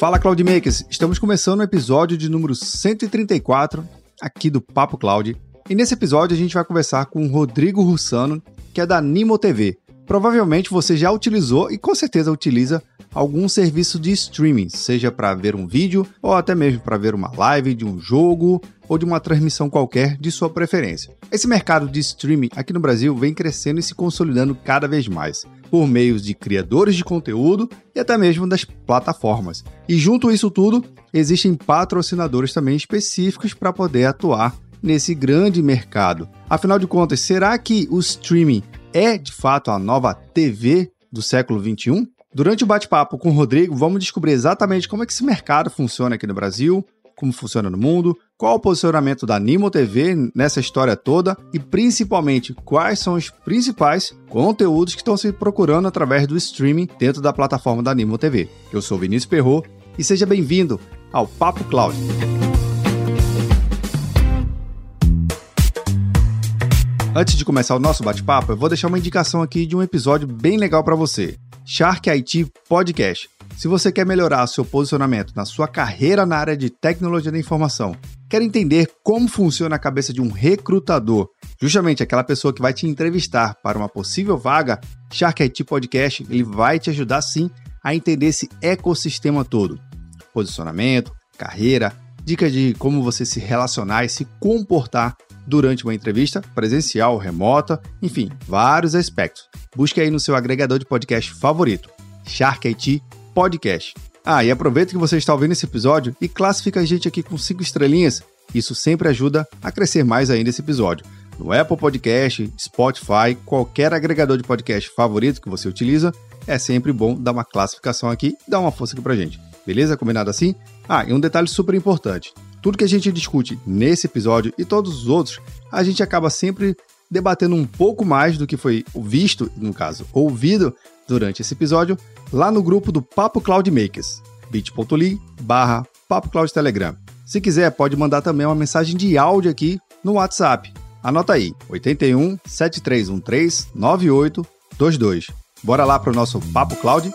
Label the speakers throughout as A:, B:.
A: Fala Cloudmakers, estamos começando o episódio de número 134 aqui do Papo Cloud. E nesse episódio a gente vai conversar com o Rodrigo Russano, que é da Nimo TV. Provavelmente você já utilizou e com certeza utiliza algum serviço de streaming, seja para ver um vídeo ou até mesmo para ver uma live de um jogo ou de uma transmissão qualquer de sua preferência. Esse mercado de streaming aqui no Brasil vem crescendo e se consolidando cada vez mais, por meio de criadores de conteúdo e até mesmo das plataformas. E junto a isso tudo, existem patrocinadores também específicos para poder atuar nesse grande mercado. Afinal de contas, será que o streaming é de fato a nova TV do século 21? Durante o bate-papo com o Rodrigo, vamos descobrir exatamente como é que esse mercado funciona aqui no Brasil, como funciona no mundo, qual o posicionamento da Nimo TV nessa história toda e principalmente quais são os principais conteúdos que estão se procurando através do streaming dentro da plataforma da Nimo TV. Eu sou Vinícius Perro e seja bem-vindo ao Papo Cloud. Antes de começar o nosso bate-papo, eu vou deixar uma indicação aqui de um episódio bem legal para você. Shark IT Podcast. Se você quer melhorar seu posicionamento na sua carreira na área de tecnologia da informação, quer entender como funciona a cabeça de um recrutador, justamente aquela pessoa que vai te entrevistar para uma possível vaga, Shark IT Podcast ele vai te ajudar sim a entender esse ecossistema todo. Posicionamento, carreira, dicas de como você se relacionar e se comportar durante uma entrevista presencial, remota, enfim, vários aspectos. Busque aí no seu agregador de podcast favorito, Shark IT Podcast. Ah, e aproveita que você está ouvindo esse episódio e classifica a gente aqui com cinco estrelinhas. Isso sempre ajuda a crescer mais ainda esse episódio. No Apple Podcast, Spotify, qualquer agregador de podcast favorito que você utiliza, é sempre bom dar uma classificação aqui e dar uma força aqui pra gente. Beleza? Combinado assim? Ah, e um detalhe super importante. Tudo que a gente discute nesse episódio e todos os outros, a gente acaba sempre debatendo um pouco mais do que foi visto, no caso, ouvido durante esse episódio, lá no grupo do Papo Cloud Makers, bit.ly barra Papo Cloud Telegram. Se quiser, pode mandar também uma mensagem de áudio aqui no WhatsApp. Anota aí, 81 7313 9822. Bora lá para o nosso Papo Cloud?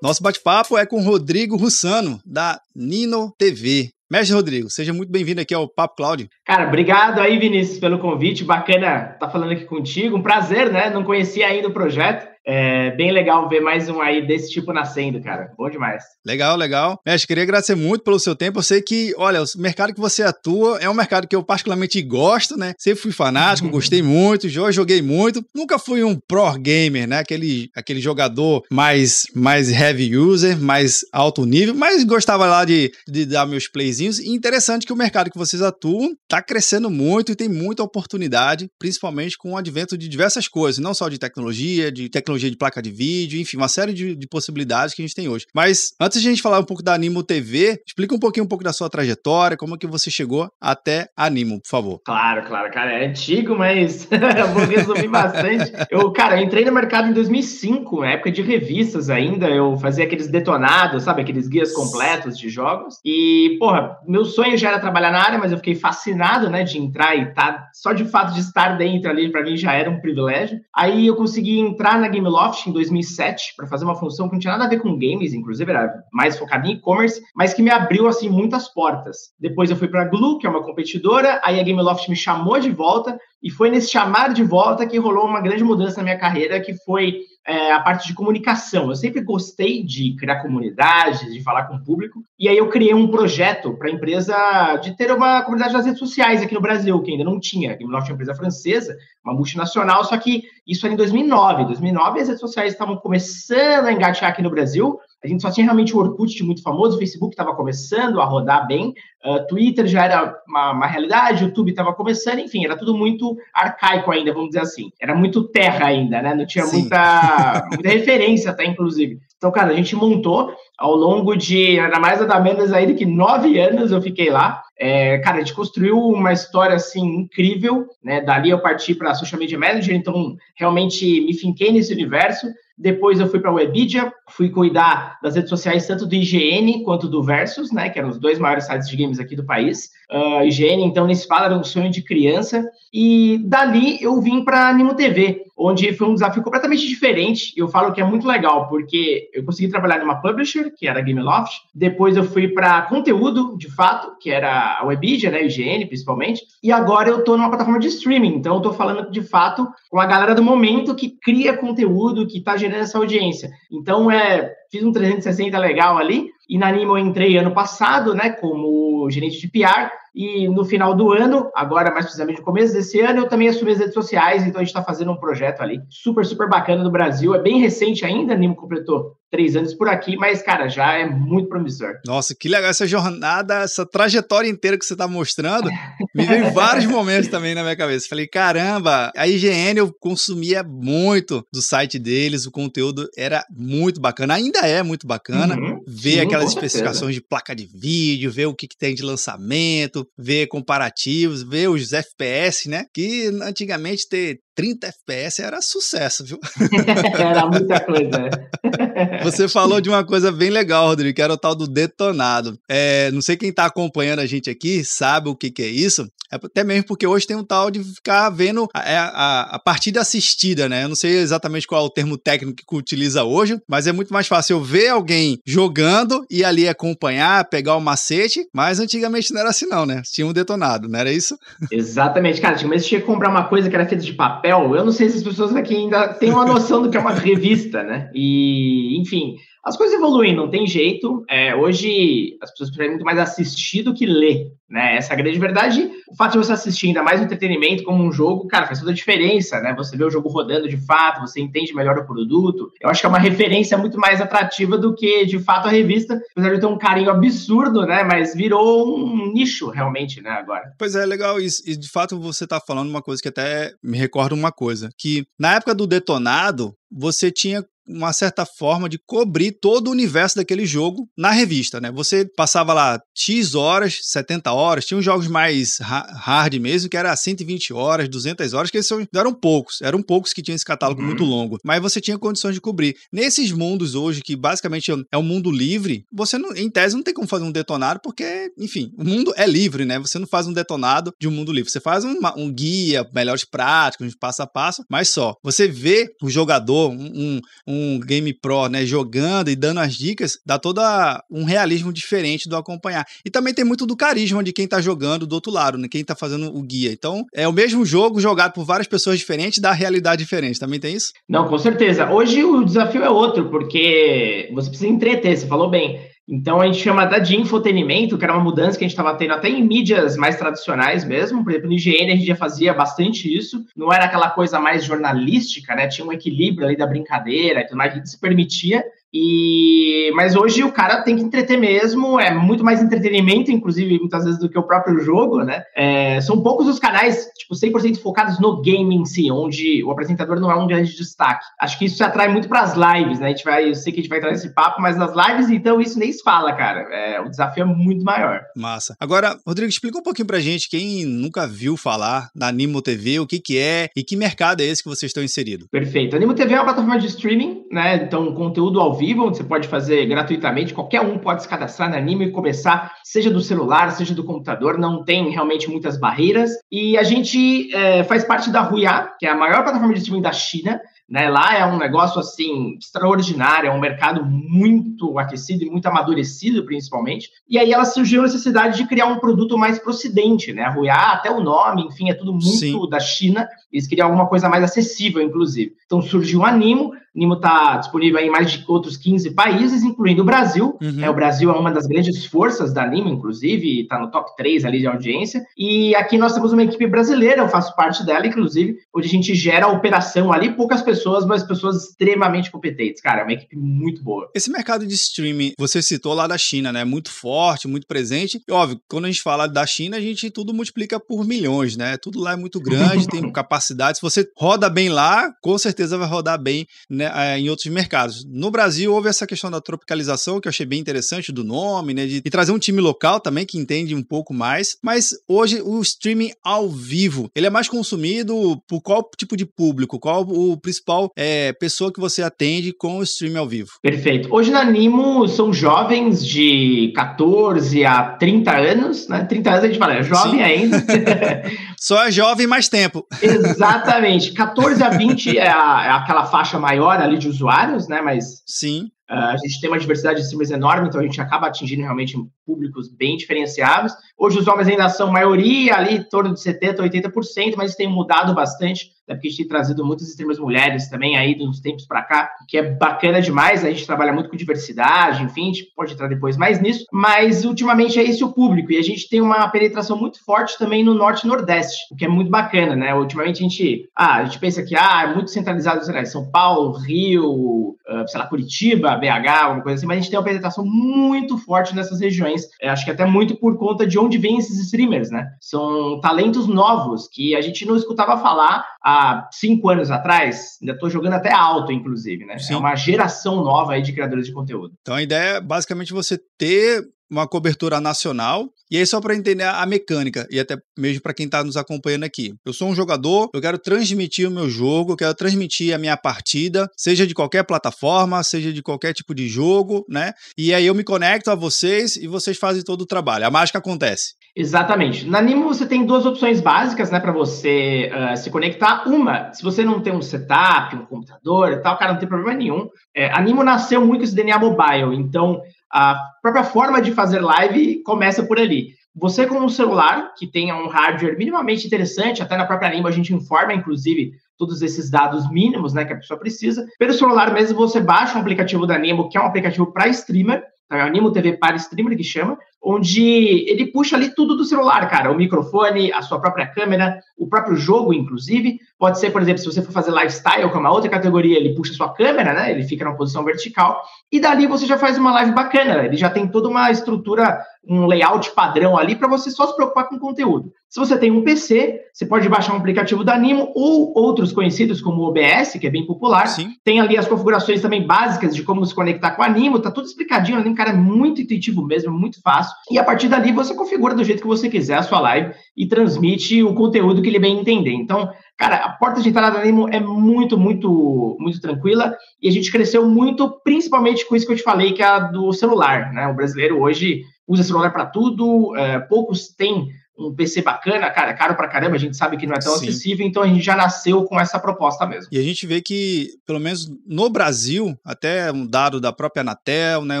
A: Nosso bate-papo é com Rodrigo Russano, da Nino TV. Mestre Rodrigo, seja muito bem-vindo aqui ao Papo Cloud.
B: Cara, obrigado aí, Vinícius, pelo convite. Bacana estar tá falando aqui contigo. Um prazer, né? Não conhecia ainda o projeto. É bem legal ver mais um aí desse tipo nascendo, cara. Bom demais.
A: Legal, legal. Mestre, queria agradecer muito pelo seu tempo. Eu sei que, olha, o mercado que você atua é um mercado que eu particularmente gosto, né? Sempre fui fanático, gostei muito, já joguei muito. Nunca fui um pro gamer, né? Aquele, aquele jogador mais, mais heavy user, mais alto nível, mas gostava lá de, de dar meus playzinhos. E interessante que o mercado que vocês atuam tá crescendo muito e tem muita oportunidade, principalmente com o advento de diversas coisas, não só de tecnologia, de tecnologia tecnologia de placa de vídeo, enfim, uma série de, de, possibilidades que a gente tem hoje. Mas antes de a gente falar um pouco da Animo TV, explica um pouquinho um pouco da sua trajetória, como é que você chegou até Animo, por favor.
B: Claro, claro, cara, é antigo, mas eu vou resumir bastante. Eu, cara, entrei no mercado em 2005, na época de revistas ainda, eu fazia aqueles detonados, sabe, aqueles guias completos de jogos. E, porra, meu sonho já era trabalhar na área, mas eu fiquei fascinado, né, de entrar e tá só de fato de estar dentro ali para mim já era um privilégio. Aí eu consegui entrar na Game Gameloft em 2007 para fazer uma função que não tinha nada a ver com games, inclusive era mais focada em e-commerce, mas que me abriu assim muitas portas. Depois eu fui para Glue, que é uma competidora, aí a Gameloft me chamou de volta e foi nesse chamar de volta que rolou uma grande mudança na minha carreira, que foi é, a parte de comunicação. Eu sempre gostei de criar comunidades, de falar com o público, e aí eu criei um projeto para a empresa de ter uma comunidade nas redes sociais aqui no Brasil, que ainda não tinha. A Gameloft é uma empresa francesa, uma multinacional, só que isso era em 2009. Em 2009 as redes sociais estavam começando a engatear aqui no Brasil, a gente só tinha realmente o Orkut muito famoso, o Facebook estava começando a rodar bem, uh, Twitter já era uma, uma realidade, o YouTube estava começando, enfim, era tudo muito arcaico ainda, vamos dizer assim. Era muito terra ainda, né? Não tinha muita, muita referência até, inclusive. Então, cara, a gente montou ao longo de, nada mais nada menos aí do que nove anos eu fiquei lá. É, cara, a gente construiu uma história, assim, incrível, né? Dali eu parti para Social Media Manager, então realmente me finquei nesse universo. Depois eu fui para a Webidia, fui cuidar das redes sociais tanto do IGN quanto do Versus, né, que eram os dois maiores sites de games aqui do país. Uh, IGN, então, nesse fala era um sonho de criança. E dali eu vim para Animo TV, onde foi um desafio completamente diferente. Eu falo que é muito legal, porque eu consegui trabalhar numa publisher, que era a Gameloft. Depois eu fui para conteúdo, de fato, que era a Webidia, né, IGN, principalmente. E agora eu estou numa plataforma de streaming. Então eu estou falando, de fato, com a galera do momento que cria conteúdo, que está gerando essa audiência. Então é fiz um 360 legal ali. E na Animo eu entrei ano passado, né, como gerente de PR. E no final do ano, agora mais precisamente no começo desse ano, eu também assumi as redes sociais, então a gente está fazendo um projeto ali super, super bacana no Brasil. É bem recente ainda, a Nimo completou três anos por aqui, mas, cara, já é muito promissor.
A: Nossa, que legal essa jornada, essa trajetória inteira que você está mostrando. Me veio vários momentos também na minha cabeça. Falei, caramba, a IGN eu consumia muito do site deles, o conteúdo era muito bacana, ainda é muito bacana. Uhum, ver sim, aquelas especificações de placa de vídeo, ver o que, que tem de lançamento, ver comparativos, ver os FPS, né? Que antigamente ter 30 FPS era sucesso, viu?
B: era muita coisa.
A: Você falou de uma coisa bem legal, Rodrigo, que era o tal do detonado. É, não sei quem está acompanhando a gente aqui sabe o que, que é isso. É até mesmo porque hoje tem um tal de ficar vendo a, é, a, a, partida assistida, né? Eu não sei exatamente qual é o termo técnico que utiliza hoje, mas é muito mais fácil eu ver alguém jogando e ali acompanhar, pegar o macete, mas antigamente não era assim não, né? Tinha um detonado, não era isso?
B: Exatamente, cara. Antigamente tinha que comprar uma coisa que era feita de papel. Eu não sei se as pessoas aqui ainda têm uma noção do que é uma revista, né? E, enfim, as coisas evoluem, não tem jeito. É, hoje as pessoas preferem muito mais assistir do que ler, né? Essa é a grande verdade. O fato de você assistir ainda mais um entretenimento como um jogo, cara, faz toda a diferença, né? Você vê o jogo rodando de fato, você entende melhor o produto. Eu acho que é uma referência muito mais atrativa do que, de fato, a revista, apesar de ter um carinho absurdo, né? Mas virou um nicho realmente, né? Agora.
A: Pois é, legal. E de fato você tá falando uma coisa que até me recorda uma coisa, que na época do detonado, você tinha uma certa forma de cobrir todo o universo daquele jogo na revista, né? Você passava lá X horas, 70 horas, tinha uns jogos mais hard mesmo, que era 120 horas, 200 horas, que são, eram poucos, eram poucos que tinham esse catálogo uhum. muito longo, mas você tinha condições de cobrir. Nesses mundos hoje, que basicamente é um mundo livre, você, não, em tese, não tem como fazer um detonado, porque, enfim, o mundo é livre, né? Você não faz um detonado de um mundo livre, você faz uma, um guia, melhores práticas, um passo a passo, mas só. Você vê o jogador, um, um um Game Pro, né, jogando e dando as dicas, dá toda um realismo diferente do acompanhar. E também tem muito do carisma de quem tá jogando do outro lado, né, quem tá fazendo o guia. Então, é o mesmo jogo jogado por várias pessoas diferentes, dá realidade diferente. Também tem isso?
B: Não, com certeza. Hoje o desafio é outro, porque você precisa entreter, você falou bem. Então a gente chama da de infotenimento, que era uma mudança que a gente estava tendo até em mídias mais tradicionais mesmo. Por exemplo, no IGN a gente já fazia bastante isso. Não era aquela coisa mais jornalística, né? Tinha um equilíbrio ali da brincadeira tudo mais, a gente se permitia. E mas hoje o cara tem que entreter mesmo, é muito mais entretenimento, inclusive muitas vezes do que o próprio jogo, né? É, são poucos os canais, tipo, 100% focados no game em si, onde o apresentador não é um grande destaque. Acho que isso se atrai muito para as lives, né? A gente vai, eu sei que a gente vai entrar nesse papo, mas nas lives então isso nem se fala, cara. É, o desafio é muito maior.
A: Massa. Agora, Rodrigo, explica um pouquinho pra gente quem nunca viu falar da Animo TV, o que que é e que mercado é esse que vocês estão inseridos.
B: Perfeito. A Animo TV é uma plataforma de streaming, né? Então, conteúdo ao vivo vivo, onde você pode fazer gratuitamente, qualquer um pode se cadastrar na Anime e começar, seja do celular, seja do computador, não tem realmente muitas barreiras. E a gente é, faz parte da Huya, que é a maior plataforma de streaming da China, né? Lá é um negócio assim extraordinário, é um mercado muito aquecido e muito amadurecido, principalmente. E aí ela surgiu a necessidade de criar um produto mais pro ocidente, né? A Huya, até o nome, enfim, é tudo muito Sim. da China. Eles queriam alguma coisa mais acessível, inclusive. Então surgiu o Animo, Nimo está disponível em mais de outros 15 países, incluindo o Brasil. Uhum. É, o Brasil é uma das grandes forças da Nimo, inclusive, está no top 3 ali de audiência. E aqui nós temos uma equipe brasileira, eu faço parte dela, inclusive, onde a gente gera a operação ali, poucas pessoas, mas pessoas extremamente competentes. Cara, é uma equipe muito boa.
A: Esse mercado de streaming, você citou lá da China, né? Muito forte, muito presente. E, óbvio, quando a gente fala da China, a gente tudo multiplica por milhões, né? Tudo lá é muito grande, tem capacidade. Se você roda bem lá, com certeza vai rodar bem né, né, em outros mercados. No Brasil, houve essa questão da tropicalização, que eu achei bem interessante, do nome, né, de, de trazer um time local também, que entende um pouco mais, mas hoje o streaming ao vivo, ele é mais consumido por qual tipo de público? Qual o principal é, pessoa que você atende com o streaming ao vivo?
B: Perfeito. Hoje na Animo são jovens de 14 a 30 anos, né? 30 anos a gente fala, é jovem Sim. ainda.
A: Só é jovem mais tempo.
B: Exatamente. 14 a 20 é, a, é aquela faixa maior ali de usuários, né? Mas
A: Sim.
B: Uh, a gente tem uma diversidade de streamers enorme, então a gente acaba atingindo realmente públicos bem diferenciados. Hoje os homens ainda são maioria ali, em torno de 70%, 80%, mas isso tem mudado bastante, né, porque a gente tem trazido muitas streamers mulheres também aí dos tempos para cá, que é bacana demais, a gente trabalha muito com diversidade, enfim, a gente pode entrar depois mais nisso, mas ultimamente é esse o público, e a gente tem uma penetração muito forte também no Norte e Nordeste, o que é muito bacana, né? Ultimamente a gente, ah, a gente pensa que ah, é muito centralizado, sei lá, São Paulo, Rio, uh, sei lá, Curitiba, BH, alguma coisa assim, mas a gente tem uma penetração muito forte nessas regiões. É, acho que até muito por conta de onde vêm esses streamers, né? São talentos novos que a gente não escutava falar há cinco anos atrás. Ainda estou jogando até alto, inclusive, né? É Sim. É uma geração nova aí de criadores de conteúdo.
A: Então a ideia é basicamente você ter uma cobertura nacional. E aí, só para entender a mecânica, e até mesmo para quem está nos acompanhando aqui. Eu sou um jogador, eu quero transmitir o meu jogo, quero transmitir a minha partida, seja de qualquer plataforma, seja de qualquer tipo de jogo, né? E aí eu me conecto a vocês e vocês fazem todo o trabalho. A mágica acontece.
B: Exatamente. Na Nimo você tem duas opções básicas, né, para você uh, se conectar. Uma, se você não tem um setup, um computador e tal, cara, não tem problema nenhum. É, a Nimo nasceu muito com esse DNA mobile, então a própria forma de fazer live começa por ali. Você com um celular que tenha um hardware minimamente interessante, até na própria língua a gente informa, inclusive, todos esses dados mínimos né, que a pessoa precisa. Pelo celular mesmo, você baixa um aplicativo da Nemo, que é um aplicativo para streamer, tá? a Nemo TV para streamer que chama, onde ele puxa ali tudo do celular, cara. O microfone, a sua própria câmera, o próprio jogo, inclusive. Pode ser, por exemplo, se você for fazer lifestyle, que é uma outra categoria, ele puxa a sua câmera, né? Ele fica numa posição vertical. E dali você já faz uma live bacana. Ele já tem toda uma estrutura, um layout padrão ali para você só se preocupar com o conteúdo. Se você tem um PC, você pode baixar um aplicativo da Animo ou outros conhecidos como o OBS, que é bem popular. Sim. Tem ali as configurações também básicas de como se conectar com a Animo. Tá tudo explicadinho ali, cara, é muito intuitivo mesmo, muito fácil. E a partir dali você configura do jeito que você quiser a sua live e transmite o conteúdo que ele bem entender. Então, cara, a porta de entrada da Nemo é muito, muito, muito tranquila e a gente cresceu muito, principalmente com isso que eu te falei, que é a do celular, né? O brasileiro hoje usa celular para tudo, é, poucos têm um PC bacana, cara, é caro pra caramba, a gente sabe que não é tão Sim. acessível, então a gente já nasceu com essa proposta mesmo.
A: E a gente vê que, pelo menos no Brasil, até um dado da própria Anatel, né,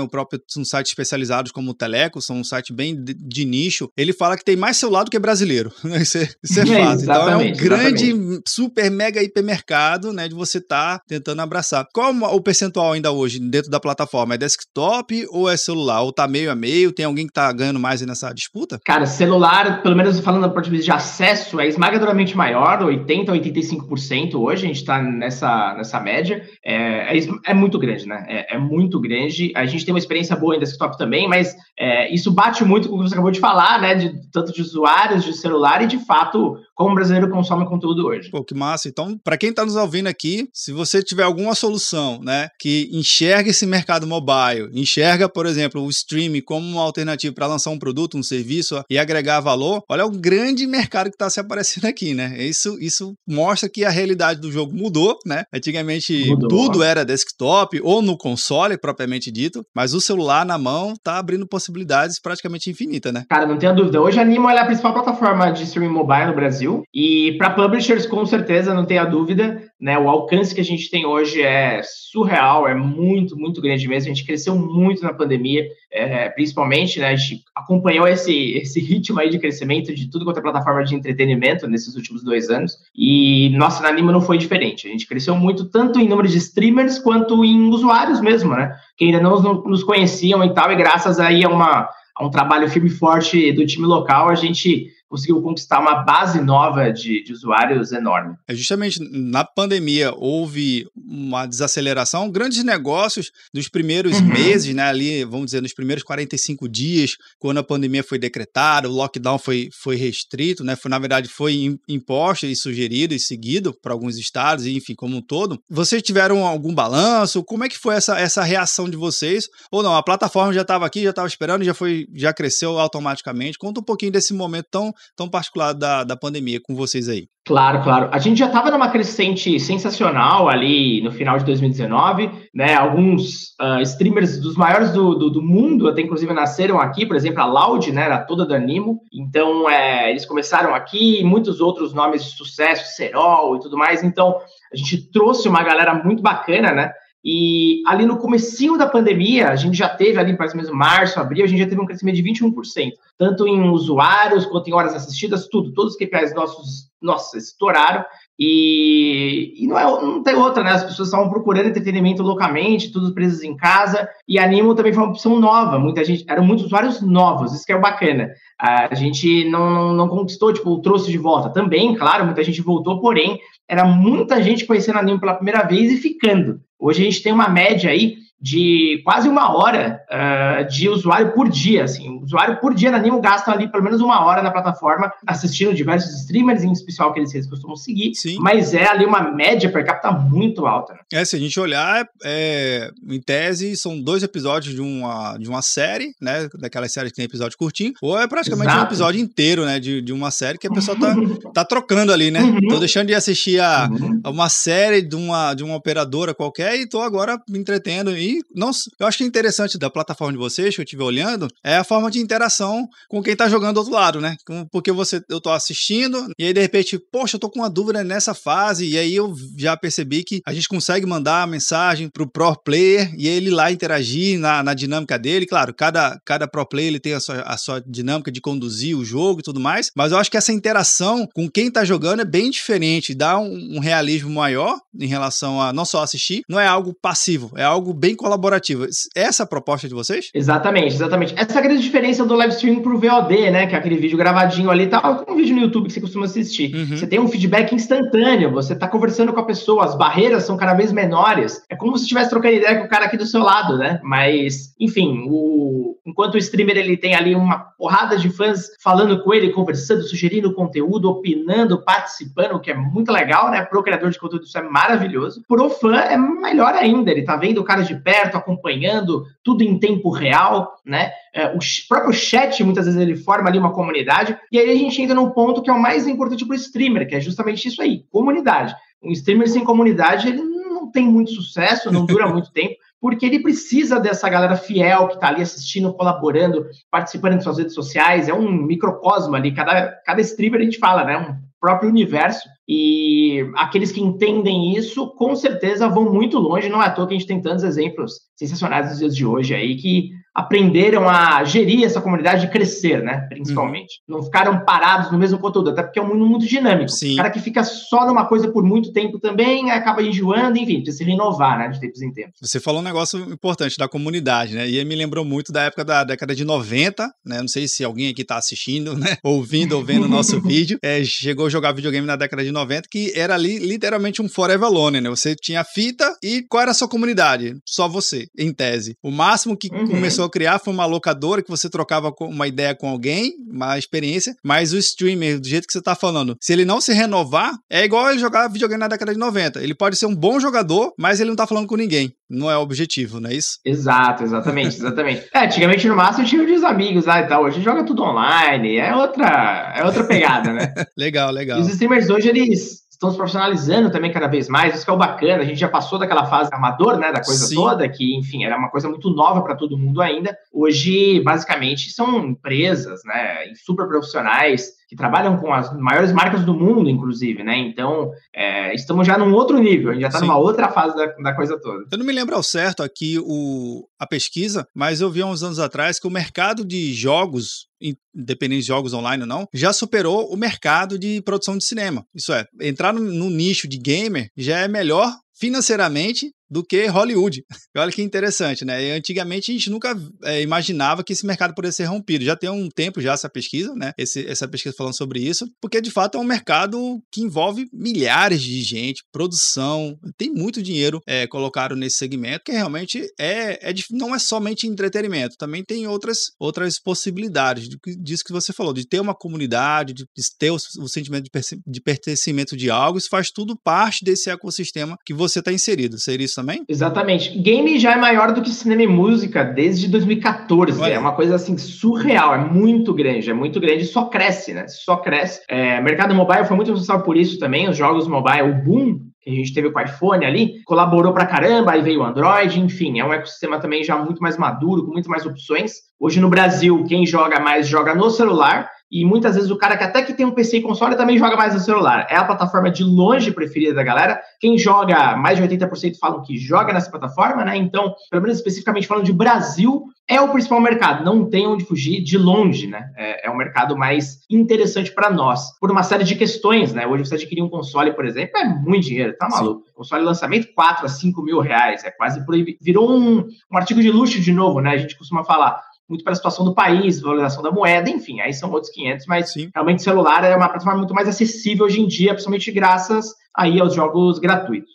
A: o próprio um site especializados como o Teleco, são um site bem de, de, nicho, ele fala que tem mais celular do que brasileiro, né, isso é, isso é fato. então é um grande, exatamente. super, mega hipermercado, né, de você estar tá tentando abraçar. Qual o percentual ainda hoje dentro da plataforma? É desktop ou é celular? Ou tá meio a meio? Tem alguém que tá ganhando mais nessa disputa?
B: Cara, celular pelo menos falando da parte de acesso, é esmagadoramente maior, 80% a 85% hoje, a gente está nessa, nessa média. É, é, é, muito grande, né? É, é, muito grande. A gente tem uma experiência boa em desktop também, mas é, isso bate muito com o que você acabou de falar, né? De, tanto de usuários de celular e, de fato, como o brasileiro consome conteúdo hoje.
A: Pô, que massa. Então, para quem está nos ouvindo aqui, se você tiver alguma solução, né, que enxerga esse mercado mobile, enxerga, por exemplo, o streaming como uma alternativa para lançar um produto, um serviço e agregar valor, olha o grande mercado que está se aparecendo aqui, né? Isso, isso mostra que a realidade do jogo mudou, né? Antigamente mudou. tudo era desktop ou no console propriamente dito, mas o celular na mão está abrindo possibilidades praticamente infinitas, né?
B: Cara, não tenha dúvida. Hoje a Animo é a principal plataforma de streaming mobile no Brasil Brasil. E para publishers, com certeza, não tenha dúvida, né? O alcance que a gente tem hoje é surreal, é muito, muito grande mesmo. A gente cresceu muito na pandemia, é, principalmente, né? A gente acompanhou esse, esse ritmo aí de crescimento de tudo quanto é plataforma de entretenimento nesses últimos dois anos. E nossa, na Anima não foi diferente. A gente cresceu muito, tanto em número de streamers quanto em usuários mesmo, né? Que ainda não nos conheciam e tal, e graças aí a uma a um trabalho firme e forte do time local, a gente conseguiu conquistar uma base nova de, de usuários enorme.
A: É justamente na pandemia houve uma desaceleração, grandes negócios dos primeiros uhum. meses, né, ali, vamos dizer, nos primeiros 45 dias, quando a pandemia foi decretada, o lockdown foi, foi restrito, né, foi, na verdade foi imposto e sugerido e seguido para alguns estados, enfim, como um todo. Vocês tiveram algum balanço? Como é que foi essa, essa reação de vocês? Ou não, a plataforma já estava aqui, já estava esperando, já foi, já cresceu automaticamente. Conta um pouquinho desse momento tão, tão particular da, da pandemia com vocês aí.
B: Claro, claro. A gente já estava numa crescente sensacional ali no final de 2019, né? Alguns uh, streamers dos maiores do, do, do, mundo, até inclusive nasceram aqui, por exemplo, a Loud, né? Era toda da Animo. Então, é, eles começaram aqui, muitos outros nomes de sucesso, Serol e tudo mais. Então, a gente trouxe uma galera muito bacana, né? E ali no comecinho da pandemia, a gente já teve ali mais ou menos março, abril, a gente já teve um crescimento de 21%, tanto em usuários quanto em horas assistidas, tudo, todos os KPIs nossos, nossa, estouraram. E, e não, é, não tem outra, né? As pessoas estavam procurando entretenimento loucamente, tudo presas em casa. E Animo também foi uma opção nova. Muita gente, eram muitos usuários novos, isso que é bacana. A gente não, não, não conquistou, tipo, trouxe de volta. Também, claro, muita gente voltou, porém, era muita gente conhecendo Animo pela primeira vez e ficando. Hoje a gente tem uma média aí de quase uma hora uh, de usuário por dia. Assim, usuário por dia na Nimo gasta ali pelo menos uma hora na plataforma assistindo diversos streamers, em especial aqueles que eles costumam seguir. Sim. Mas é ali uma média per capita muito alta. Né?
A: É, se a gente olhar, é, em tese, são dois episódios de uma, de uma série, né? Daquela série que tem episódio curtinho, ou é praticamente Exato. um episódio inteiro, né? De, de uma série que a pessoa tá, tá trocando ali, né? Uhum. Tô deixando de assistir a, uhum. a uma série de uma, de uma operadora qualquer e tô agora me entretendo. E não, eu acho que é interessante da plataforma de vocês, que eu estive olhando, é a forma de interação com quem tá jogando do outro lado, né? Porque você, eu tô assistindo, e aí de repente, poxa, eu tô com uma dúvida nessa fase, e aí eu já percebi que a gente consegue mandar a mensagem pro pro player e ele lá interagir na, na dinâmica dele. Claro, cada, cada pro player ele tem a sua, a sua dinâmica de conduzir o jogo e tudo mais, mas eu acho que essa interação com quem tá jogando é bem diferente, dá um, um realismo maior em relação a não só assistir, não é algo passivo, é algo bem colaborativa. Essa é a proposta de vocês?
B: Exatamente, exatamente. Essa é a grande diferença do live streaming pro VOD, né? Que é aquele vídeo gravadinho ali, tá um vídeo no YouTube que você costuma assistir. Uhum. Você tem um feedback instantâneo, você tá conversando com a pessoa, as barreiras são cada vez menores. É como se estivesse trocando ideia com o cara aqui do seu lado, né? Mas, enfim, o... enquanto o streamer ele tem ali uma porrada de fãs falando com ele, conversando, sugerindo conteúdo, opinando, participando, o que é muito legal, né? Pro criador de conteúdo isso é maravilhoso. Pro fã é melhor ainda, ele tá vendo o cara de perto, acompanhando tudo em tempo real, né? É, o próprio chat, muitas vezes, ele forma ali uma comunidade, e aí a gente entra num ponto que é o mais importante para o streamer, que é justamente isso aí, comunidade. Um streamer sem comunidade, ele não tem muito sucesso, não dura muito tempo, porque ele precisa dessa galera fiel que está ali assistindo, colaborando, participando de suas redes sociais, é um microcosmo ali, cada, cada streamer a gente fala, né? Um próprio universo. E aqueles que entendem isso, com certeza vão muito longe. Não é à toa que a gente tem tantos exemplos sensacionais nos dias de hoje aí que aprenderam a gerir essa comunidade e crescer, né? Principalmente. Uhum. Não ficaram parados no mesmo conteúdo, até porque é um mundo muito dinâmico. Sim. O cara que fica só numa coisa por muito tempo também acaba enjoando, enfim, precisa se renovar, né? De tempos em tempos.
A: Você falou um negócio importante da comunidade, né? E me lembrou muito da época da década de 90, né? Não sei se alguém aqui tá assistindo, né? Ouvindo ou vendo o nosso vídeo. É, chegou a jogar videogame na década de 90, que era ali literalmente um Forever Alone, né? Você tinha fita e qual era a sua comunidade? Só você, em tese. O máximo que uhum. começou criar foi uma locadora que você trocava uma ideia com alguém, uma experiência, mas o streamer, do jeito que você tá falando, se ele não se renovar, é igual ele jogar videogame na década de 90. Ele pode ser um bom jogador, mas ele não tá falando com ninguém. Não é o objetivo, não é isso?
B: Exato, exatamente, exatamente. é, antigamente no máximo tinha os amigos lá e tal. Hoje joga tudo online, é outra, é outra pegada, né?
A: legal, legal.
B: E os streamers hoje, eles estão se profissionalizando também cada vez mais, isso que é o bacana, a gente já passou daquela fase amador, né, da coisa Sim. toda, que, enfim, era uma coisa muito nova para todo mundo ainda. Hoje, basicamente, são empresas, né, super profissionais, que trabalham com as maiores marcas do mundo, inclusive, né? Então, é, estamos já num outro nível, a gente já está numa outra fase da, da, coisa toda.
A: Eu não me lembro ao certo aqui o, a pesquisa, mas eu vi há uns anos atrás que o mercado de jogos independente de jogos online ou não, já superou o mercado de produção de cinema. Isso é, entrar no, no nicho de gamer já é melhor financeiramente do que Hollywood. Olha que interessante, né? Antigamente a gente nunca é, imaginava que esse mercado pudesse ser rompido. Já tem um tempo já essa pesquisa, né? Esse, essa pesquisa falando sobre isso, porque de fato é um mercado que envolve milhares de gente, produção, tem muito dinheiro é, colocado nesse segmento, que realmente é, é não é somente entretenimento, também tem outras, outras possibilidades disso que você falou, de ter uma comunidade, de ter o, o sentimento de, de pertencimento de algo, isso faz tudo parte desse ecossistema que você está inserido. Seria isso também?
B: Exatamente. Game já é maior do que cinema e música desde 2014. Olha. É uma coisa assim surreal, é muito grande, é muito grande e só cresce, né? Só cresce. É, mercado mobile foi muito responsável por isso também, os jogos mobile, o boom que a gente teve com o iPhone ali, colaborou pra caramba, aí veio o Android, enfim, é um ecossistema também já muito mais maduro, com muito mais opções. Hoje no Brasil, quem joga mais joga no celular, e muitas vezes o cara que até que tem um PC e console também joga mais no celular. É a plataforma de longe preferida da galera. Quem joga, mais de 80% falam que joga nessa plataforma, né? Então, pelo menos especificamente falando de Brasil, é o principal mercado. Não tem onde fugir de longe, né? É, é o mercado mais interessante para nós, por uma série de questões, né? Hoje você adquirir um console, por exemplo, é muito dinheiro, tá maluco? Sim. Console lançamento, 4 a 5 mil reais, é quase proibido. Virou um, um artigo de luxo de novo, né? A gente costuma falar muito pela situação do país, valorização da moeda, enfim, aí são outros 500, mas Sim. realmente celular é uma plataforma muito mais acessível hoje em dia, principalmente graças aí aos jogos gratuitos.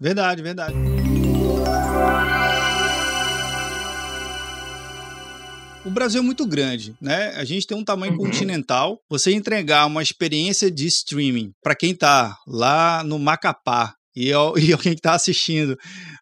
A: Verdade, verdade. O Brasil é muito grande, né? A gente tem um tamanho uhum. continental. Você entregar uma experiência de streaming para quem está lá no Macapá, e, e alguém que está assistindo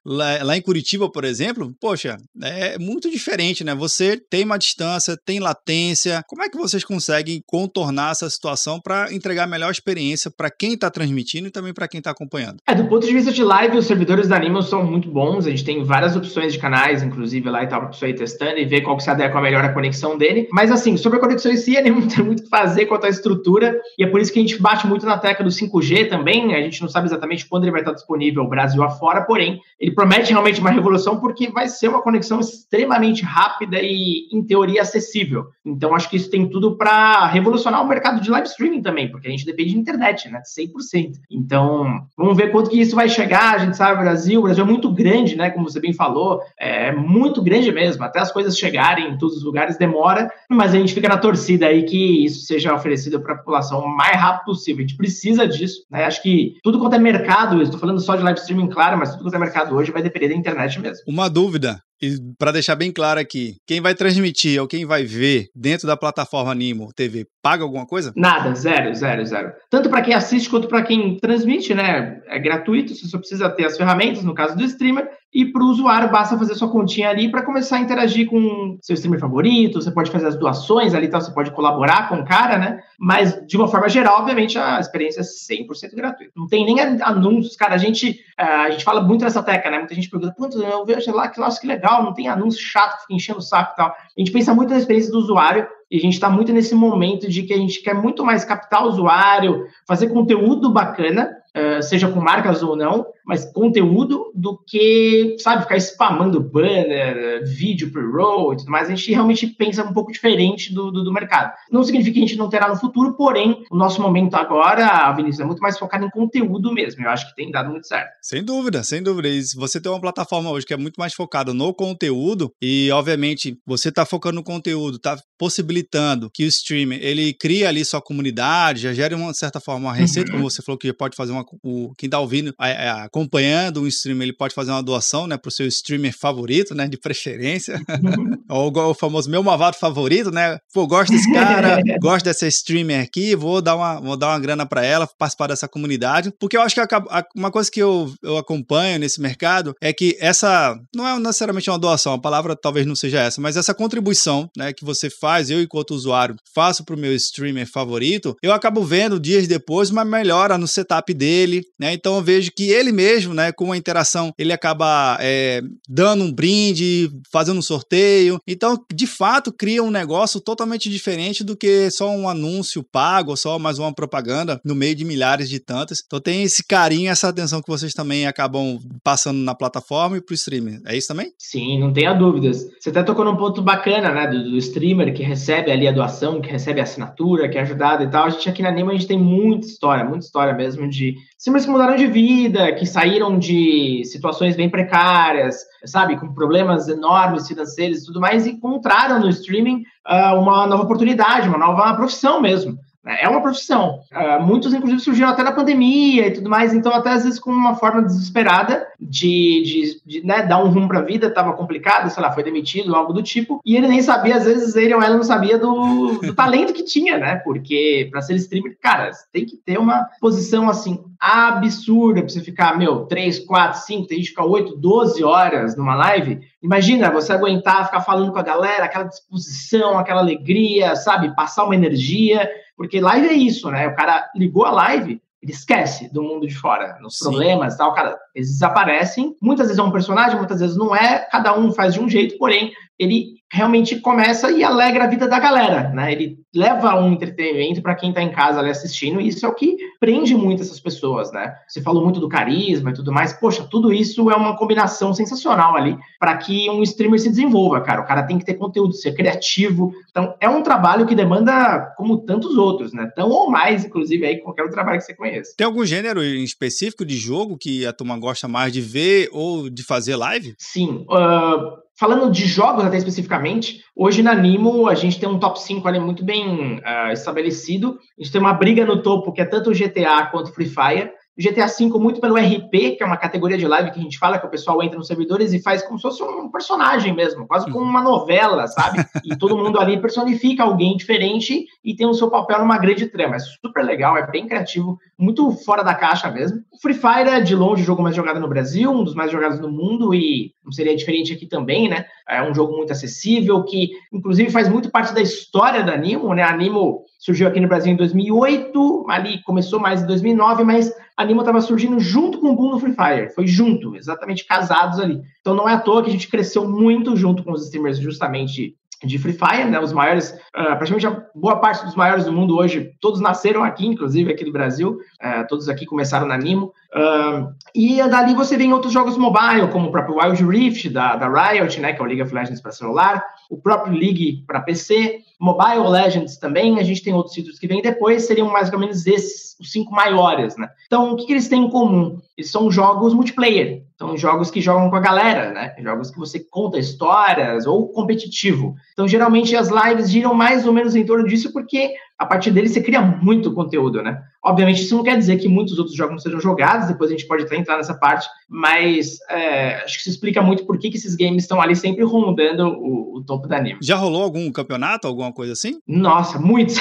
A: lá, lá, em Curitiba, por exemplo, poxa, é muito diferente, né? Você tem uma distância, tem latência. Como é que vocês conseguem contornar essa situação para entregar a melhor experiência para quem está transmitindo e também para quem está acompanhando?
B: É, do ponto de vista de live, os servidores da Animo são muito bons. A gente tem várias opções de canais, inclusive lá e tal, para pessoa ir testando e ver qual que se adequa melhor a conexão dele. Mas assim, sobre a conexão em si, a Animo tem muito o que fazer quanto à estrutura, e é por isso que a gente bate muito na tecla do 5G também. A gente não sabe exatamente quando ele vai estar disponível Brasil afora, porém, ele promete realmente uma revolução porque vai ser uma conexão extremamente rápida e, em teoria, acessível. Então, acho que isso tem tudo para revolucionar o mercado de live streaming também, porque a gente depende de internet, né? 100%. Então, vamos ver quanto que isso vai chegar. A gente sabe, o Brasil, o Brasil é muito grande, né? Como você bem falou, é muito grande mesmo. Até as coisas chegarem em todos os lugares demora, mas a gente fica na torcida aí que isso seja oferecido para a população o mais rápido possível. A gente precisa disso, né? Acho que tudo quanto é mercado, estou falando só de live streaming, claro, mas tudo quanto é mercado hoje vai depender da internet mesmo.
A: Uma dúvida. E para deixar bem claro aqui, quem vai transmitir ou quem vai ver dentro da plataforma Animo TV paga alguma coisa?
B: Nada, zero, zero, zero. Tanto para quem assiste quanto para quem transmite, né? É gratuito, você só precisa ter as ferramentas, no caso do streamer, e para o usuário basta fazer sua continha ali para começar a interagir com seu streamer favorito, você pode fazer as doações ali, então você pode colaborar com o cara, né? Mas de uma forma geral, obviamente, a experiência é 100% gratuita. Não tem nem anúncios, cara, a gente, eh, a gente fala muito nessa teca, né? Muita gente pergunta, quanto eu vejo lá, que nossa, que legal, não tem anúncio chato fica enchendo o saco e tal. A gente pensa muito na experiência do usuário e a gente está muito nesse momento de que a gente quer muito mais captar o usuário, fazer conteúdo bacana, uh, seja com marcas ou não, mas conteúdo do que, sabe, ficar spamando banner, vídeo pre-roll e tudo mais. A gente realmente pensa um pouco diferente do, do, do, mercado. Não significa que a gente não terá no futuro, porém, o nosso momento agora, Vinícius, é muito mais focado em conteúdo mesmo. Eu acho que tem dado muito certo.
A: Sem dúvida, sem dúvida. E você tem uma plataforma hoje que é muito mais focada no conteúdo e, obviamente, você está focando no conteúdo, está possibilitando que o streamer, ele cria ali sua comunidade, já gera, de uma certa forma, uma receita, uhum. como você falou, que pode fazer uma... O, quem está ouvindo, a, a acompanhando um streamer, ele pode fazer uma doação, né, pro seu streamer favorito, né, de preferência. Ou o famoso meu mavado favorito, né? Pô, gosto desse cara, gosto dessa streamer aqui, vou dar uma, vou dar uma grana para ela, participar dessa comunidade. Porque eu acho que a, a, uma coisa que eu, eu acompanho nesse mercado é que essa, não é necessariamente uma doação, a palavra talvez não seja essa, mas essa contribuição, né, que você faz, eu enquanto usuário, faço pro meu streamer favorito, eu acabo vendo dias depois uma melhora no setup dele, né? Então eu vejo que ele mesmo mesmo, né? Com a interação, ele acaba é, dando um brinde, fazendo um sorteio. Então, de fato, cria um negócio totalmente diferente do que só um anúncio pago, só mais uma propaganda no meio de milhares de tantas. Então, tem esse carinho, essa atenção que vocês também acabam passando na plataforma e pro streaming. É isso também?
B: Sim, não tenha dúvidas. Você até tocou num ponto bacana, né? Do, do streamer, que recebe ali a doação, que recebe a assinatura, que é ajudado e tal. A gente aqui na Anima, a gente tem muita história, muita história mesmo de streamers que mudaram de vida, que saíram de situações bem precárias, sabe, com problemas enormes financeiros e tudo mais, e encontraram no streaming uh, uma nova oportunidade, uma nova profissão mesmo. Né? É uma profissão. Uh, muitos, inclusive, surgiram até na pandemia e tudo mais, então, até às vezes com uma forma desesperada de, de, de né, dar um rumo para a vida, estava complicado, sei lá, foi demitido, algo do tipo, e ele nem sabia, às vezes, ele ou ela não sabia do, do talento que tinha, né? Porque para ser streamer, cara, tem que ter uma posição assim absurda para você ficar, meu, 3, 4, 5, tem gente que fica 8, 12 horas numa live. Imagina você aguentar ficar falando com a galera, aquela disposição, aquela alegria, sabe? Passar uma energia. Porque live é isso, né? O cara ligou a live, ele esquece do mundo de fora, nos problemas e tal, cara, eles desaparecem. Muitas vezes é um personagem, muitas vezes não é, cada um faz de um jeito, porém, ele realmente começa e alegra a vida da galera, né? Ele leva um entretenimento para quem está em casa ali assistindo, e isso é o que prende muito essas pessoas, né? Você falou muito do carisma e tudo mais, poxa, tudo isso é uma combinação sensacional ali para que um streamer se desenvolva, cara. O cara tem que ter conteúdo, ser criativo. Então, é um trabalho que demanda como tantos outros, né? Tão ou mais, inclusive, aí qualquer outro trabalho que você conheça.
A: Tem algum gênero em específico de jogo que a turma gosta mais de ver ou de fazer live?
B: Sim. Uh Falando de jogos até especificamente, hoje na Nimo a gente tem um top 5 ali muito bem uh, estabelecido. A gente tem uma briga no topo que é tanto o GTA quanto o Free Fire. GTA V muito pelo RP, que é uma categoria de live que a gente fala que o pessoal entra nos servidores e faz como se fosse um personagem mesmo, quase como uma novela, sabe? E todo mundo ali personifica alguém diferente e tem o seu papel numa grande trama. É super legal, é bem criativo, muito fora da caixa mesmo. O Free Fire é de longe o jogo mais jogado no Brasil, um dos mais jogados no mundo e não seria diferente aqui também, né? É um jogo muito acessível que, inclusive, faz muito parte da história da Animo, né? A Animo surgiu aqui no Brasil em 2008, ali começou mais em 2009, mas a Anima estava surgindo junto com o boom do Free Fire, foi junto, exatamente casados ali. Então não é à toa que a gente cresceu muito junto com os streamers justamente de Free Fire, né? Os maiores, uh, praticamente a boa parte dos maiores do mundo hoje, todos nasceram aqui, inclusive aqui do Brasil, uh, todos aqui começaram na Nimo. Uh, e dali você vê em outros jogos mobile, como o próprio Wild Rift da, da Riot, né? Que é o League of Legends para celular, o próprio League para PC, Mobile Legends também, a gente tem outros títulos que vêm depois, seriam mais ou menos esses, os cinco maiores, né? Então, o que, que eles têm em comum? Eles são jogos multiplayer, então jogos que jogam com a galera, né? Jogos que você conta histórias ou competitivo. Então, geralmente as lives giram mais ou menos em torno disso, porque a partir dele você cria muito conteúdo, né? Obviamente, isso não quer dizer que muitos outros jogos não sejam jogados, depois a gente pode até entrar nessa parte, mas é, acho que isso explica muito por que, que esses games estão ali sempre rondando o, o, topo da anime.
A: Já rolou algum campeonato, alguma coisa assim?
B: Nossa, muitos!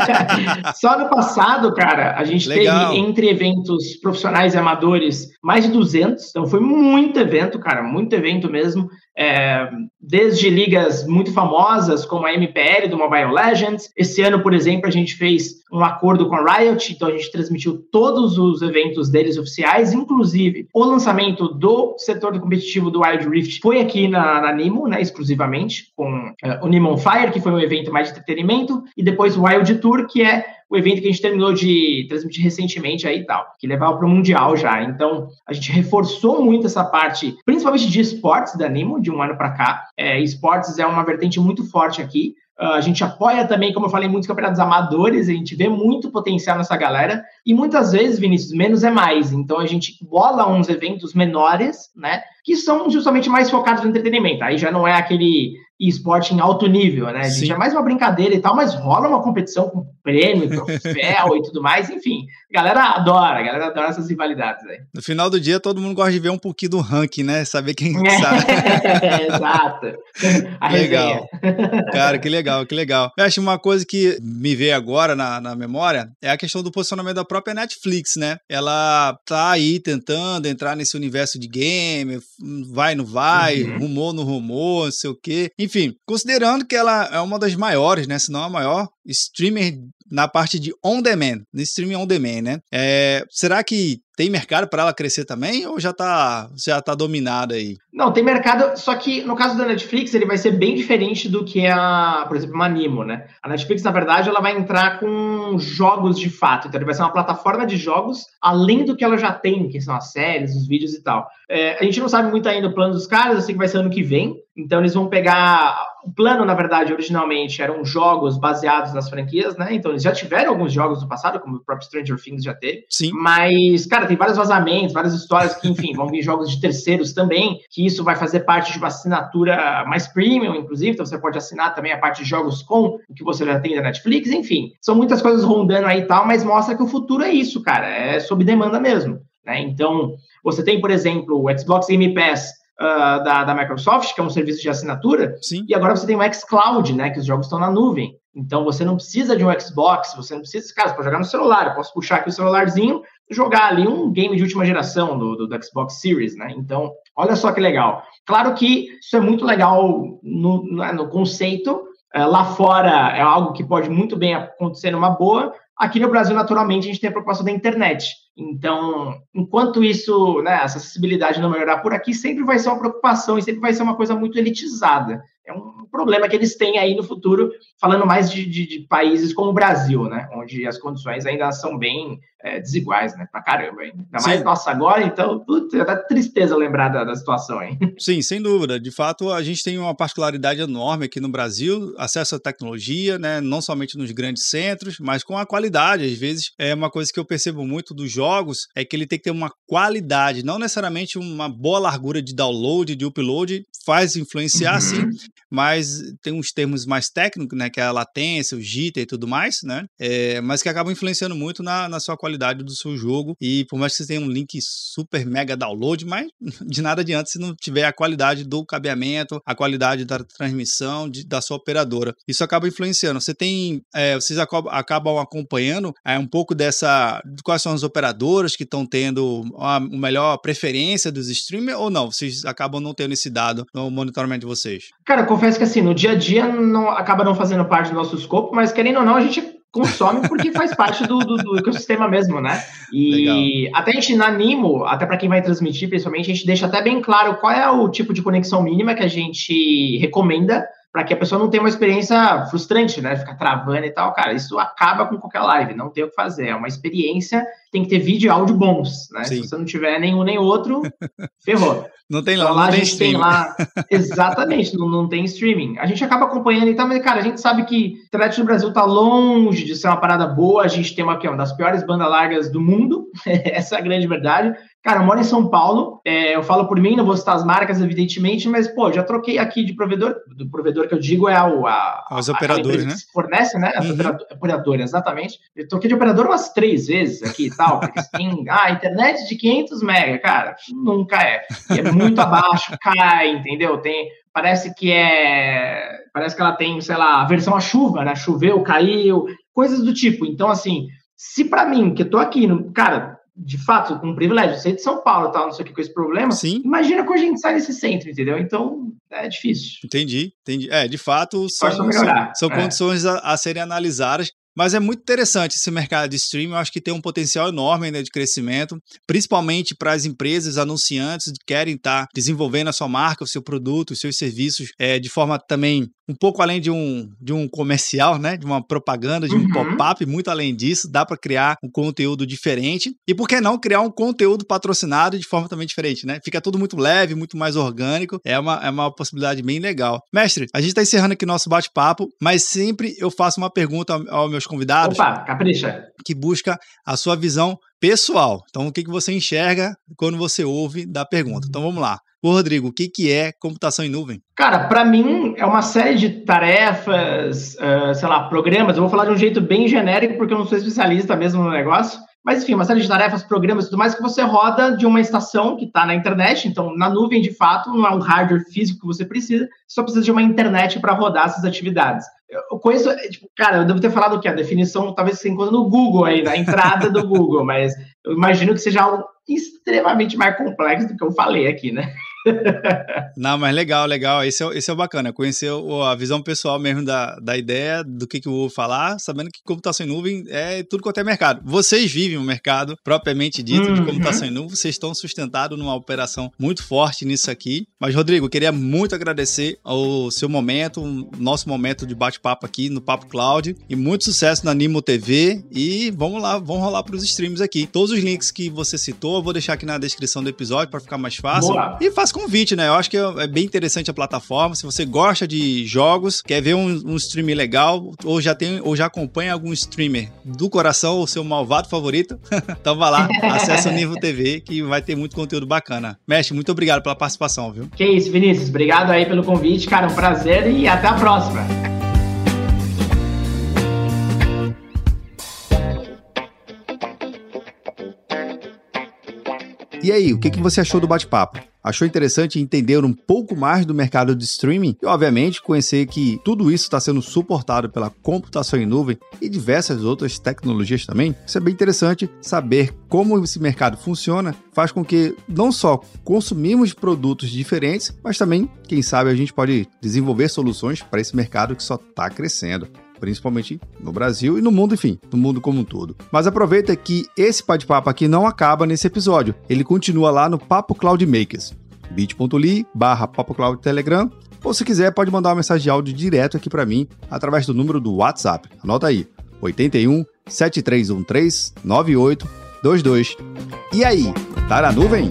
B: Só no passado, cara, a gente Legal. teve entre eventos profissionais e amadores mais de 200, então foi muito evento, cara, muito evento mesmo é, desde ligas muito famosas, como a MPL do Mobile Legends. Esse ano, por exemplo, a gente fez um acordo com a Riot, então a gente transmitiu todos os eventos deles oficiais, inclusive o lançamento do setor do competitivo do Wild Rift foi aqui na, na Nimo, né, exclusivamente, com é, o Nimo Fire, que foi um evento mais de entretenimento, e depois o Wild Tour, que é o evento que a gente terminou de transmitir recentemente aí e tal, que levava para o Mundial já. Então, a gente reforçou muito essa parte, principalmente de esportes da Nimo, de um ano para cá. É, esportes é uma vertente muito forte aqui. Uh, a gente apoia também, como eu falei, muitos campeonatos amadores, a gente vê muito potencial nessa galera. E muitas vezes, Vinícius, menos é mais. Então a gente bola uns eventos menores, né? Que são justamente mais focados no entretenimento. Aí já não é aquele esporte em alto nível, né? A gente Sim. é mais uma brincadeira e tal, mas rola uma competição com prêmio, troféu e tudo mais, enfim. A galera adora, a galera adora essas rivalidades aí.
A: No final do dia, todo mundo gosta de ver um pouquinho do ranking, né? Saber quem é, sabe.
B: Exato. A
A: legal. Cara, que legal, que legal. Eu acho uma coisa que me veio agora na, na memória é a questão do posicionamento da própria Netflix, né? Ela tá aí tentando entrar nesse universo de game, vai, não vai, uhum. rumor, no rumor, não sei o quê. Enfim, enfim, considerando que ela é uma das maiores, né? Se não a maior streamer na parte de on demand, no streaming on demand, né? É, será que tem mercado para ela crescer também ou já está já tá dominada aí?
B: Não, tem mercado, só que no caso da Netflix ele vai ser bem diferente do que a, por exemplo, uma Animo, né? A Netflix, na verdade, ela vai entrar com jogos de fato, então ele vai ser uma plataforma de jogos além do que ela já tem, que são as séries, os vídeos e tal. É, a gente não sabe muito ainda o plano dos caras, eu sei que vai ser ano que vem, então eles vão pegar o plano, na verdade, originalmente eram jogos baseados nas franquias, né? Então eles já tiveram alguns jogos no passado, como o próprio Stranger Things já teve.
A: Sim.
B: Mas, cara, tem vários vazamentos, várias histórias que, enfim, vão vir jogos de terceiros também, que isso vai fazer parte de uma assinatura mais premium, inclusive. Então você pode assinar também a parte de jogos com o que você já tem da Netflix, enfim. São muitas coisas rondando aí e tal, mas mostra que o futuro é isso, cara. É sob demanda mesmo. Né? Então, você tem, por exemplo, o Xbox Game Pass uh, da, da Microsoft, que é um serviço de assinatura,
A: Sim.
B: e agora você tem o xCloud, né, que os jogos estão na nuvem. Então você não precisa de um Xbox, você não precisa, cara, você pode jogar no celular, eu posso puxar aqui o celularzinho e jogar ali um game de última geração do, do, do, Xbox Series, né? Então, olha só que legal. Claro que isso é muito legal no, no, no conceito, é, lá fora é algo que pode muito bem acontecer numa boa. Aqui no Brasil, naturalmente, a gente tem a proposta da internet. Então, enquanto isso, né, essa acessibilidade não melhorar por aqui, sempre vai ser uma preocupação e sempre vai ser uma coisa muito elitizada. É um problema que eles têm aí no futuro, falando mais de, de, de países como o Brasil, né, onde as condições ainda são bem é, desiguais, né, pra caramba. Hein? Ainda mais nossa agora, então, puta, dá tristeza lembrar da, da situação, hein?
A: Sim, sem dúvida. De fato, a gente tem uma particularidade enorme aqui no Brasil, acesso à tecnologia, né, não somente nos grandes centros, mas com a qualidade. Às vezes, é uma coisa que eu percebo muito dos jogos é que ele tem que ter uma qualidade, não necessariamente uma boa largura de download, de upload, faz influenciar uhum. sim, mas tem uns termos mais técnicos, né, que é a latência, o jitter e tudo mais, né, é, mas que acabam influenciando muito na, na sua qualidade do seu jogo e por mais que você tenha um link super mega download, mas de nada adianta se não tiver a qualidade do cabeamento, a qualidade da transmissão de, da sua operadora. Isso acaba influenciando. Você tem, é, vocês acabam, acompanhando é, um pouco dessa, quais são as operadoras que estão tendo a melhor preferência dos streamers ou não? Vocês acabam não tendo esse dado no monitoramento de vocês?
B: Cara, confesso que assim, no dia a dia não acaba não fazendo parte do nosso escopo, mas querendo ou não, a gente consome porque faz parte do, do, do, ecossistema mesmo, né? E Legal. até a gente na Nimo, até para quem vai transmitir, principalmente, a gente deixa até bem claro qual é o tipo de conexão mínima que a gente recomenda para que a pessoa não tenha uma experiência frustrante, né? Ficar travando e tal, cara. Isso acaba com qualquer live, não tem o que fazer. É uma experiência, tem que ter vídeo e áudio bons, né? Sim. Se você não tiver nenhum nem outro, ferrou.
A: Não tem lá, então, lá
B: a gente tem lá. Exatamente, não, não tem streaming. A gente acaba acompanhando e tal, mas, cara, a gente sabe que a internet no Brasil tá longe de ser uma parada boa. A gente tem uma, uma das piores bandas largas do mundo. Essa é a grande verdade. Cara, eu moro em São Paulo, é, eu falo por mim, não vou citar as marcas, evidentemente, mas, pô, já troquei aqui de provedor, do provedor que eu digo é o, a,
A: Os operadores, né?
B: fornece, né? As uhum. operadoras, exatamente. Eu troquei de operador umas três vezes aqui e tal, porque tem, ah, internet de 500 mega, cara, nunca é. E é muito abaixo, cai, entendeu? Tem, parece que é, parece que ela tem, sei lá, a versão a chuva, né? Choveu, caiu, coisas do tipo. Então, assim, se para mim, que eu tô aqui, cara, de fato, com um privilégio, ser de São Paulo tal, não sei o que com esse problema.
A: Sim.
B: Imagina quando a gente sai desse centro, entendeu? Então, é difícil.
A: Entendi, entendi. É, de fato, são, são, são é. condições a, a, serem analisadas. Mas é muito interessante esse mercado de streaming, eu acho que tem um potencial enorme né, de crescimento, principalmente para as empresas anunciantes que querem estar tá desenvolvendo a sua marca, o seu produto, os seus serviços é, de forma também um pouco além de um, de um comercial, né? De uma propaganda, de um uhum. pop-up, muito além disso, dá para criar um conteúdo diferente. E por que não criar um conteúdo patrocinado de forma também diferente, né? Fica tudo muito leve, muito mais orgânico. É uma, é uma possibilidade bem legal. Mestre, a gente está encerrando aqui nosso bate-papo, mas sempre eu faço uma pergunta aos meus convidados.
B: Opa, capricha.
A: Que busca a sua visão pessoal. Então, o que, que você enxerga quando você ouve da pergunta? Então, vamos lá. Ô, Rodrigo, o que, que é computação em nuvem?
B: Cara, para mim é uma série de tarefas, uh, sei lá, programas. Eu vou falar de um jeito bem genérico, porque eu não sou especialista mesmo no negócio. Mas, enfim, uma série de tarefas, programas e tudo mais que você roda de uma estação que está na internet. Então, na nuvem, de fato, não é um hardware físico que você precisa, só precisa de uma internet para rodar essas atividades. Eu conheço, tipo, cara, eu devo ter falado o que? A definição talvez você encontre no Google aí, na entrada do Google, mas eu imagino que seja algo extremamente mais complexo do que eu falei aqui, né?
A: Não, mas legal, legal. Esse é, esse é bacana. Conhecer a visão pessoal mesmo da, da ideia do que, que eu vou falar, sabendo que computação em nuvem é tudo quanto é mercado. Vocês vivem o mercado propriamente dito uhum. de computação em nuvem, vocês estão sustentados numa operação muito forte nisso aqui. Mas, Rodrigo, eu queria muito agradecer o seu momento, o nosso momento de bate-papo aqui no Papo Cloud. E muito sucesso na Nimo TV. E vamos lá, vamos rolar para os streams aqui. Todos os links que você citou, eu vou deixar aqui na descrição do episódio para ficar mais fácil. Boa. E faça faço convite, né? Eu acho que é bem interessante a plataforma. Se você gosta de jogos, quer ver um, um streamer legal, ou já tem, ou já acompanha algum streamer do coração, o seu malvado favorito, então vá lá, acessa o Nível TV, que vai ter muito conteúdo bacana. Mestre, muito obrigado pela participação, viu?
B: Que isso, Vinícius. Obrigado aí pelo convite, cara. Um prazer e até a próxima.
A: E aí, o que, que você achou do bate-papo? Achou interessante entender um pouco mais do mercado de streaming e, obviamente, conhecer que tudo isso está sendo suportado pela computação em nuvem e diversas outras tecnologias também? Isso é bem interessante saber como esse mercado funciona, faz com que não só consumimos produtos diferentes, mas também, quem sabe, a gente pode desenvolver soluções para esse mercado que só está crescendo principalmente no Brasil e no mundo, enfim, no mundo como um todo. Mas aproveita que esse bate-papo aqui não acaba nesse episódio, ele continua lá no Papo Cloud Makers, bit.ly barra Cloud Telegram, ou se quiser pode mandar uma mensagem de áudio direto aqui para mim através do número do WhatsApp. Anota aí, 81 7313 9822. E aí, tá na nuvem?